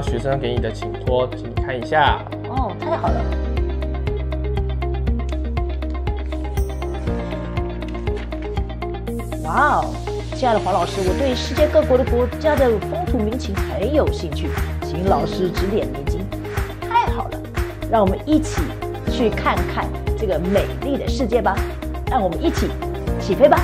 学生给你的请托，请你看一下。哦，太好了。哇哦，亲爱的黄老师，我对世界各国的国家的风土民情很有兴趣，请老师指点迷津。太好了，让我们一起去看看这个美丽的世界吧。让我们一起起飞吧！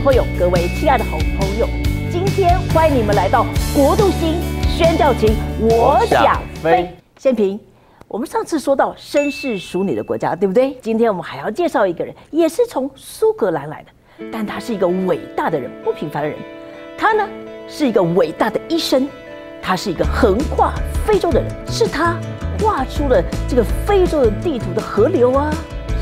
朋友，各位亲爱的好朋友，今天欢迎你们来到国度星宣教情，我想飞。先平，我们上次说到绅士淑女的国家，对不对？今天我们还要介绍一个人，也是从苏格兰来的，但他是一个伟大的人，不平凡的人。他呢是一个伟大的医生，他是一个横跨非洲的人，是他画出了这个非洲的地图的河流啊、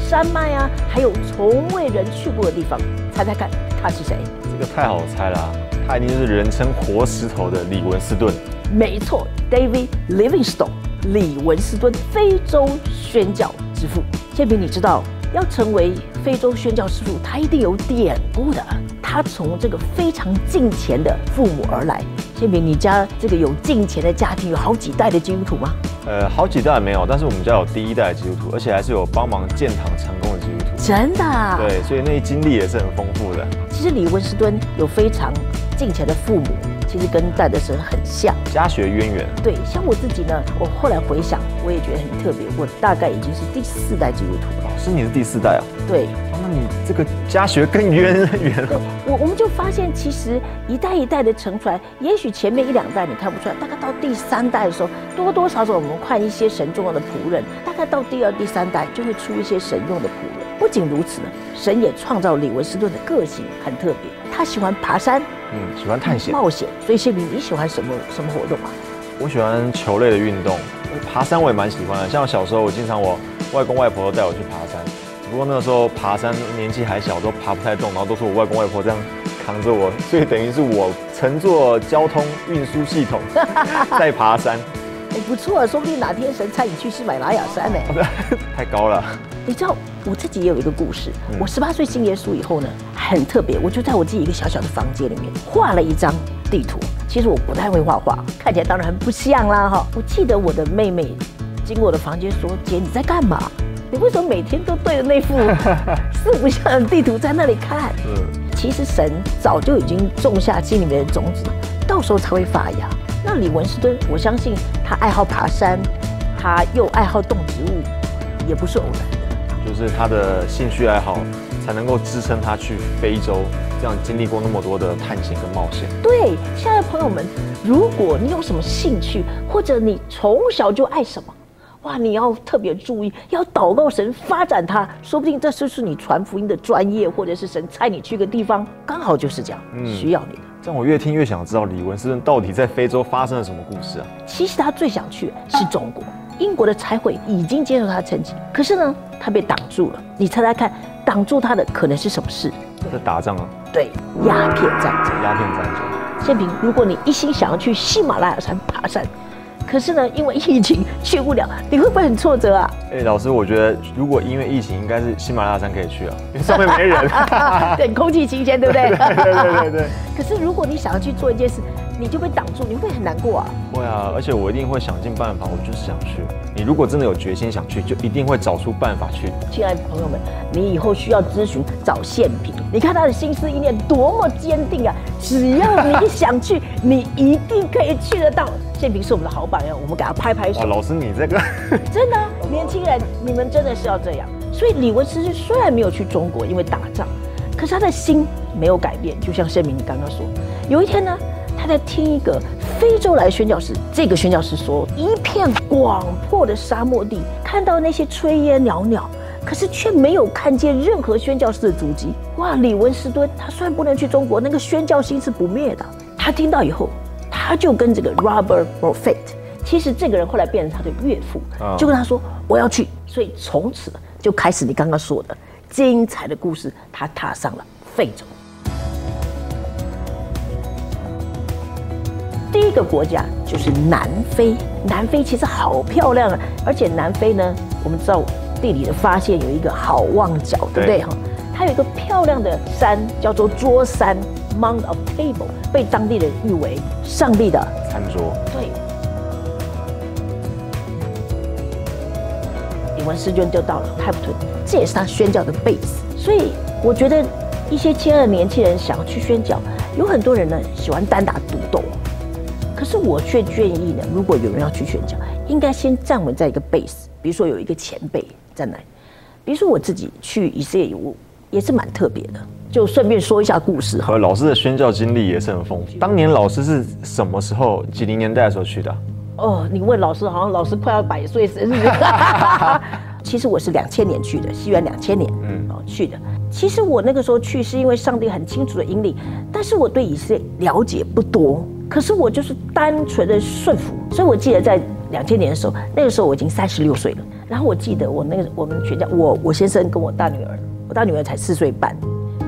山脉啊，还有从未人去过的地方。猜猜看，他是谁？这个太好猜了，他一定就是人称活石头的李文斯顿。没错，David Livingstone。李文斯顿，非洲宣教之父。建平，你知道要成为非洲宣教师傅，他一定有典故的。他从这个非常敬虔的父母而来。建平，你家这个有敬虔的家庭，有好几代的基督徒吗？呃，好几代没有，但是我们家有第一代的基督徒，而且还是有帮忙建堂成功的基督徒。真的？对，所以那些经历也是很丰富的。其实李文斯敦有非常敬虔的父母。其实跟戴德生很像，家学渊源。对，像我自己呢，我后来回想，我也觉得很特别。我大概已经是第四代基督徒了。是你是第四代啊？对。那你这个家学更渊源了。我我们就发现，其实一代一代的承传，也许前面一两代你看不出来，大概到第三代的时候，多多少少我们看一些神重要的仆人，大概到第二、第三代就会出一些神用的仆人。不仅如此呢，神也创造李文斯顿的个性很特别，他喜欢爬山。嗯，喜欢探险、冒险，所以谢明，你喜欢什么什么活动啊？我喜欢球类的运动，爬山我也蛮喜欢的。像小时候，我经常我外公外婆都带我去爬山，只不过那个时候爬山年纪还小，都爬不太动，然后都是我外公外婆这样扛着我，所以等于是我乘坐交通运输系统 在爬山。哎，不错，说不定哪天神差你去喜马拉雅山呢？太高了。你知道我自己也有一个故事。我十八岁信耶稣以后呢，很特别，我就在我自己一个小小的房间里面画了一张地图。其实我不太会画画，看起来当然很不像啦哈。我记得我的妹妹经过我的房间说：“姐，你在干嘛？你为什么每天都对着那幅 四不像的地图在那里看？”嗯，其实神早就已经种下心里面的种子，到时候才会发芽。那李文斯顿，我相信他爱好爬山，他又爱好动植物，也不是偶然的。就是他的兴趣爱好，才能够支撑他去非洲，这样经历过那么多的探险跟冒险。对，亲爱的朋友们，如果你有什么兴趣，或者你从小就爱什么，哇，你要特别注意，要祷告神发展他，说不定这就是你传福音的专业，或者是神差你去个地方，刚好就是这样，需要你的。这样我越听越想知道李文斯顿到底在非洲发生了什么故事啊？其实他最想去是中国。英国的差会已经接受他的成绩，可是呢，他被挡住了。你猜猜看，挡住他的可能是什么事？在打仗啊？对，鸦片战争。鸦片战争。宪平，如果你一心想要去喜马拉雅山爬山。可是呢，因为疫情去不了，你会不会很挫折啊？哎，老师，我觉得如果因为疫情，应该是喜马拉雅山可以去啊，因为上面没人，对，空气新鲜，对不对？对对对对。可是如果你想要去做一件事，你就被挡住，你会很难过啊。会啊，而且我一定会想尽办法，我就是想去。你如果真的有决心想去，就一定会找出办法去。亲爱的朋友们，你以后需要咨询找宪平，你看他的心思意念多么坚定啊！只要你想去，你一定可以去得到。宪平是我们的好榜样，我们给他拍拍手。老师，你这个 真的，年轻人，你们真的是要这样。所以李文斯虽然没有去中国，因为打仗，可是他的心没有改变。就像宪明你刚刚说，有一天呢，他在听一个非洲来宣教士，这个宣教士说，一片广阔的沙漠地，看到那些炊烟袅袅，可是却没有看见任何宣教士的足迹。哇，李文斯敦他虽然不能去中国，那个宣教心是不灭的。他听到以后。他就跟这个 Robert Prophet 其实这个人后来变成他的岳父，啊就跟他说我要去，所以从此就开始你刚刚说的精彩的故事，他踏上了非洲。个国家就是南非，南非其实好漂亮啊，而且南非呢，我们知道地理的发现有一个好望角，对不对对哈？它有一个漂亮的山叫做桌山 （Mount of Table），被当地人誉为上帝的餐桌，对。李文师尊就到了开普敦，这也是他宣教的 base。所以我觉得一些亲爱的年轻人想要去宣教，有很多人呢喜欢单打独斗，可是我却建议呢，如果有人要去宣教，应该先站稳在一个 base，比如说有一个前辈在那里，比如说我自己去以色列，我也是蛮特别的。就顺便说一下故事哈。和老师的宣教经历也是很丰富。当年老师是什么时候？几零年代的时候去的啊？哦，你问老师，好像老师快要百岁生日。其实我是两千年去的，西元两千年，嗯，哦去的。其实我那个时候去是因为上帝很清楚的引领，但是我对以色列了解不多，可是我就是单纯的顺服。所以我记得在两千年的时候，那个时候我已经三十六岁了。然后我记得我那个我们全家，我我先生跟我大女儿，我大女儿才四岁半。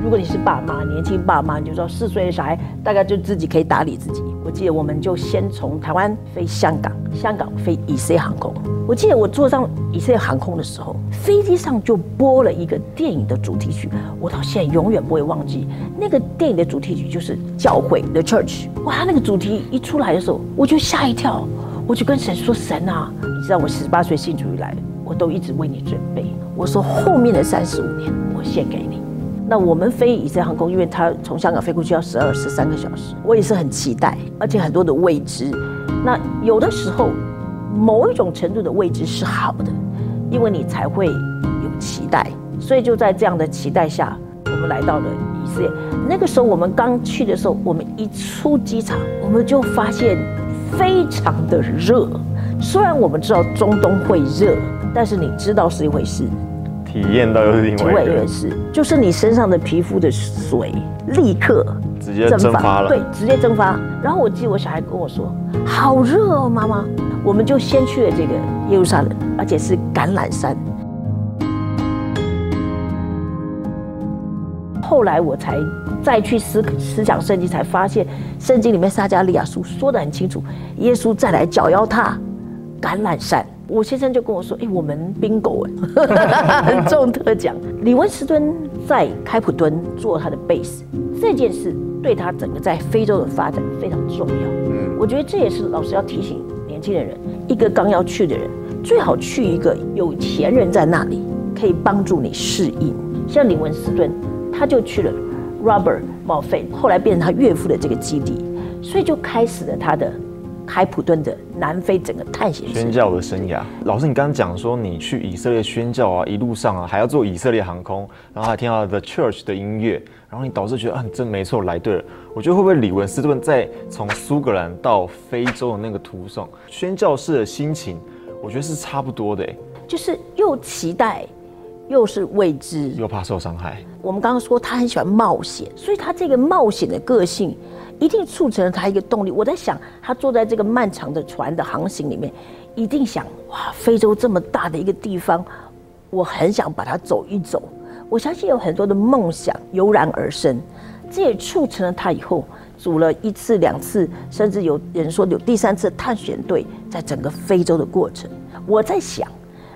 如果你是爸妈，年轻爸妈，你就知道四岁的小孩大概就自己可以打理自己。我记得我们就先从台湾飞香港，香港飞以色列航空。我记得我坐上以色列航空的时候，飞机上就播了一个电影的主题曲，我到现在永远不会忘记。那个电影的主题曲就是教会 The Church。哇，那个主题一出来的时候，我就吓一跳，我就跟神说：“神啊，你知道我十八岁信主以来，我都一直为你准备。我说后面的三十五年，我献给你。”那我们飞以色列航空，因为它从香港飞过去要十二、十三个小时，我也是很期待，而且很多的未知。那有的时候，某一种程度的未知是好的，因为你才会有期待。所以就在这样的期待下，我们来到了以色列。那个时候我们刚去的时候，我们一出机场，我们就发现非常的热。虽然我们知道中东会热，但是你知道是一回事，体验到又是另体外一个，外也是，就是你身上的皮肤的水立刻直接蒸发了。对，直接蒸发。然后我记得我小孩跟我说：“好热哦，妈妈。”我们就先去了这个耶路撒冷，而且是橄榄山。后来我才再去思思想圣经，才发现圣经里面撒加利亚书说得很清楚，耶稣再来脚要踏橄榄山。我先生就跟我说：“哎、我们 bingo 哎，很中特奖。”李文斯敦在开普敦做他的 base，这件事对他整个在非洲的发展非常重要。嗯，我觉得这也是老师要提醒年轻的人，一个刚要去的人，最好去一个有钱人在那里，可以帮助你适应。像李文斯敦，他就去了 Robert 茂费，后来变成他岳父的这个基地，所以就开始了他的开普敦的南非整个探险宣。教的生涯，老师，你刚刚讲说你去以色列宣教啊，一路上啊还要坐以色列航空，然后还听到 The Church 的音乐，然后你导致觉得啊，你真没错，来对了。我觉得会不会李文斯顿在从苏格兰到非洲的那个途上，宣教士的心情，我觉得是差不多的欸，就是又期待，又是未知。又怕受伤害。我们刚刚说他很喜欢冒险，所以他这个冒险的个性，一定促成了他一个动力。我在想，他坐在这个漫长的船的航行里面，一定想哇，非洲这么大的一个地方，我很想把它走一走。我相信有很多的梦想油然而生，这也促成了他以后组了一次、两次，甚至有人说有第三次探险队，在整个非洲的过程。我在想，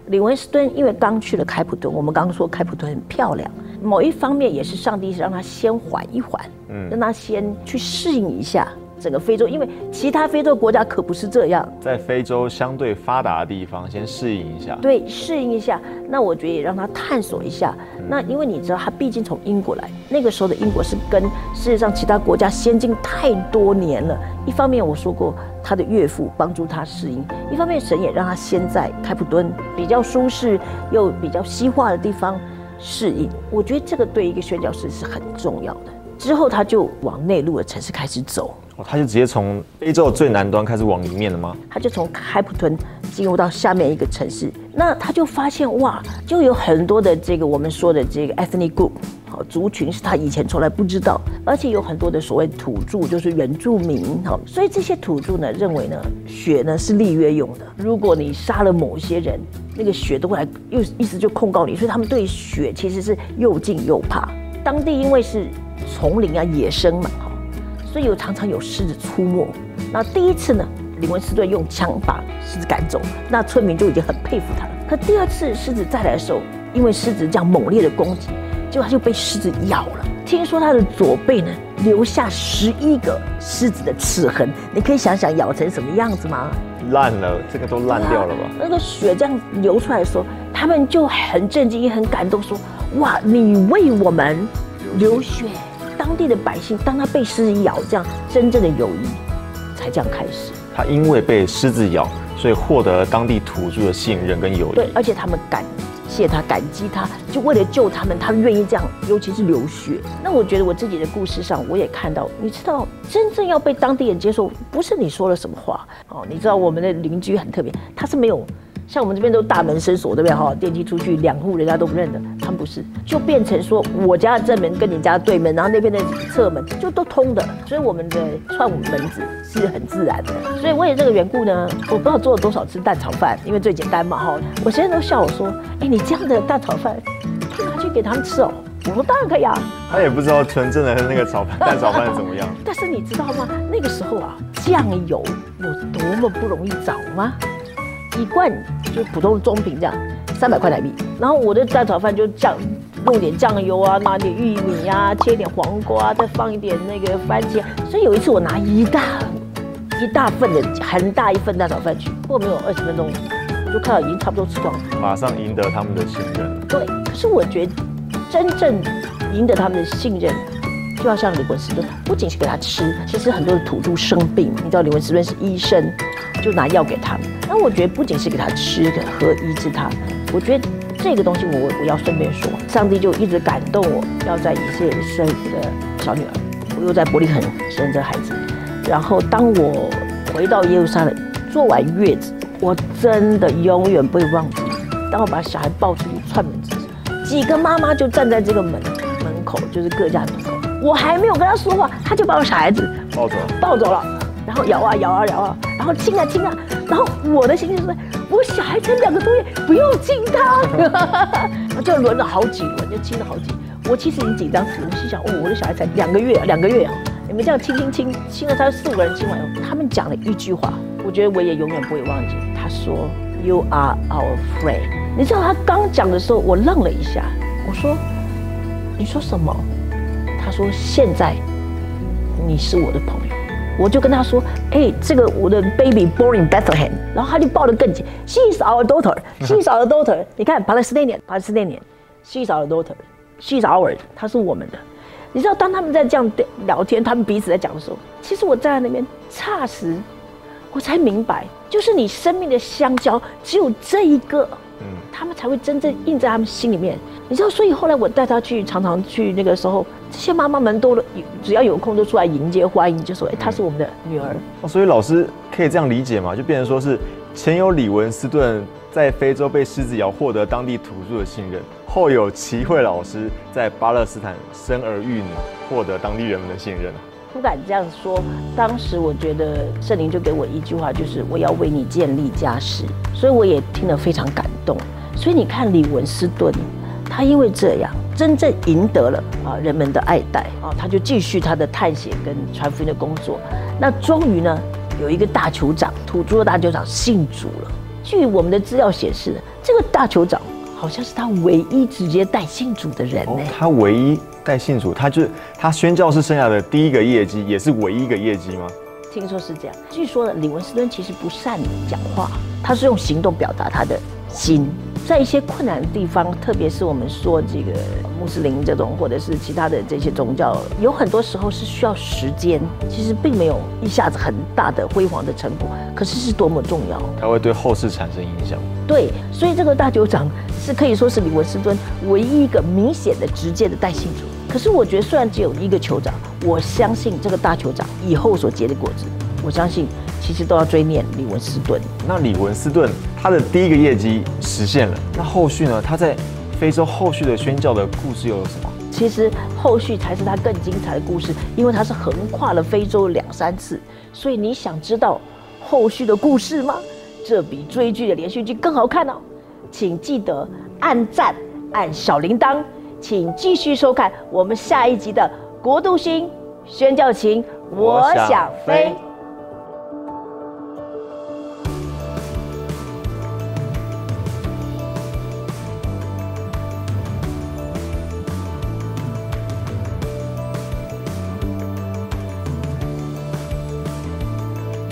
李文斯顿因为刚去了开普敦，我们刚刚说开普敦很漂亮，某一方面也是上帝让他先缓一缓，嗯，让他先去适应一下整个非洲，因为其他非洲国家可不是这样，在非洲相对发达的地方，先适应一下。对，适应一下。那我觉得也让他探索一下。那因为你知道，他毕竟从英国来，那个时候的英国是跟世界上其他国家先进太多年了。一方面我说过，他的岳父帮助他适应；一方面神也让他先在开普敦比较舒适又比较西化的地方适应。我觉得这个对一个宣教士是很重要的。之后他就往内陆的城市开始走。哦，他就直接从非洲的最南端开始往里面了吗？他就从开普敦进入到下面一个城市，那他就发现哇，就有很多的这个我们说的这个 ethnic group，族群是他以前从来不知道，而且有很多的所谓土著，就是原住民哈，所以这些土著呢认为呢血呢是立约用的，如果你杀了某些人，那个血都会来，又意思就控告你，所以他们对血其实是又敬又怕。当地因为是丛林啊野生嘛哈，所以有常常有狮子出没。那第一次呢，李文斯顿用枪把狮子赶走，那村民就已经很佩服他了。可第二次狮子再来的时候，因为狮子这样猛烈的攻击，结果他就被狮子咬了。听说他的左背呢留下十一个狮子的齿痕，你可以想想咬成什么样子吗？烂了，这个都烂掉了吧？那个血这样流出来的时候，他们就很震惊，也很感动，说：“哇，你为我们流血！”当地的百姓，当他被狮子咬，这样真正的友谊才这样开始。他因为被狮子咬，所以获得了当地土著的信任跟友谊。对，而且他们感谢他，感激他，就为了救他们，他愿意这样，尤其是流血。那我觉得我自己的故事上，我也看到，你知道，真正要被当地人接受，不是你说了什么话哦。你知道我们的邻居很特别，他是没有。像我们这边都大门深锁，对不对哈？电梯出去两户人家都不认得，他们不是，就变成说我家的正门跟你家对门，然后那边的侧门就都通的，所以我们的串门子是很自然的。所以为了这个缘故呢，我不知道做了多少次蛋炒饭，因为最简单嘛哈。我现在都笑我说，哎，你这样的蛋炒饭可以拿去给他们吃哦。我说当然可以啊。他也不知道纯正的那个炒饭 蛋炒饭怎么样。但是你知道吗？那个时候啊，酱油有多么不容易找吗？一罐就普通中瓶这样，三百块台币。然后我的蛋炒饭就酱，弄点酱油啊，拿点玉米啊，切点黄瓜，再放一点那个番茄。所以有一次我拿一大一大份的很大一份蛋炒饭去，过没有二十分钟，我就看到已经差不多吃光了。马上赢得他们的信任。对，可是我觉得真正赢得他们的信任，就要像李文斯顿，不仅是给他吃，其实很多的土著生病，你知道李文斯顿是医生。就拿药给他们，那我觉得不仅是给他吃的和医治他，我觉得这个东西我我要顺便说，上帝就一直感动我，要在以色列生一个小女儿，我又在伯利恒生这孩子，然后当我回到耶路撒冷坐完月子，我真的永远不会忘记，当我把小孩抱出去串门子，几个妈妈就站在这个门门口，就是各家门口，我还没有跟他说话，他就把我小孩子抱走抱走了。然后摇啊摇啊摇啊，然后亲啊亲啊，然后我的心情是，我小孩才两个多月，不用亲他，就轮了好几轮，就亲了好几。我其实已经紧张死了，我心想，哦，我的小孩才两个月，两个月啊，你们这样亲亲亲，亲了他四五个人亲完后，他们讲了一句话，我觉得我也永远不会忘记。他说，You are our friend。你知道他刚讲的时候，我愣了一下，我说，你说什么？他说，现在你是我的朋友。我就跟他说：“哎，这个我的 baby born in Bethlehem。”然后他就抱得更紧。She is our daughter. She is our daughter. 你看，Palestinian，Palestinian，She is our daughter. She is our，她是我们的。你知道，当他们在这样聊天，他们彼此在讲的时候，其实我站在那边，霎时我才明白，就是你生命的相交，只有这一个，他们才会真正印在他们心里面。你知道，所以后来我带他去，常常去那个时候。这些妈妈们都只要有空都出来迎接欢迎，就说：“哎，她是我们的女儿。”，所以老师可以这样理解嘛？就变成说是前有李文斯顿在非洲被狮子咬，获得当地土著的信任；后有齐慧老师在巴勒斯坦生儿育女，获得当地人们的信任。不敢这样说，当时我觉得圣灵就给我一句话，就是我要为你建立家室，所以我也听得非常感动。所以你看李文斯顿，他因为这样。真正赢得了啊人们的爱戴啊，他就继续他的探险跟传福音的工作。那终于呢，有一个大酋长，土著的大酋长信主了。据我们的资料显示，这个大酋长好像是他唯一直接带信主的人呢。他唯一带信主，他就是他宣教士生涯的第一个业绩，也是唯一一个业绩吗？听说是这样。据说呢，李文斯顿其实不善讲话，他是用行动表达他的心。在一些困难的地方，特别是我们说这个穆斯林这种，或者是其他的这些宗教，有很多时候是需要时间。其实并没有一下子很大的辉煌的成果，可是是多么重要。它会对后世产生影响。对，所以这个大酋长是可以说是李文斯顿唯一一个明显的、直接的带信主。可是我觉得，虽然只有一个酋长，我相信这个大酋长以后所结的果子，我相信。其实都要追念李文斯顿。那李文斯顿他的第一个业绩实现了，那后续呢？他在非洲后续的宣教的故事又有什么？其实后续才是他更精彩的故事，因为他是横跨了非洲两三次。所以你想知道后续的故事吗？这比追剧的连续剧更好看哦！请记得按赞、按小铃铛，请继续收看我们下一集的《国度星宣教情》，我想飞。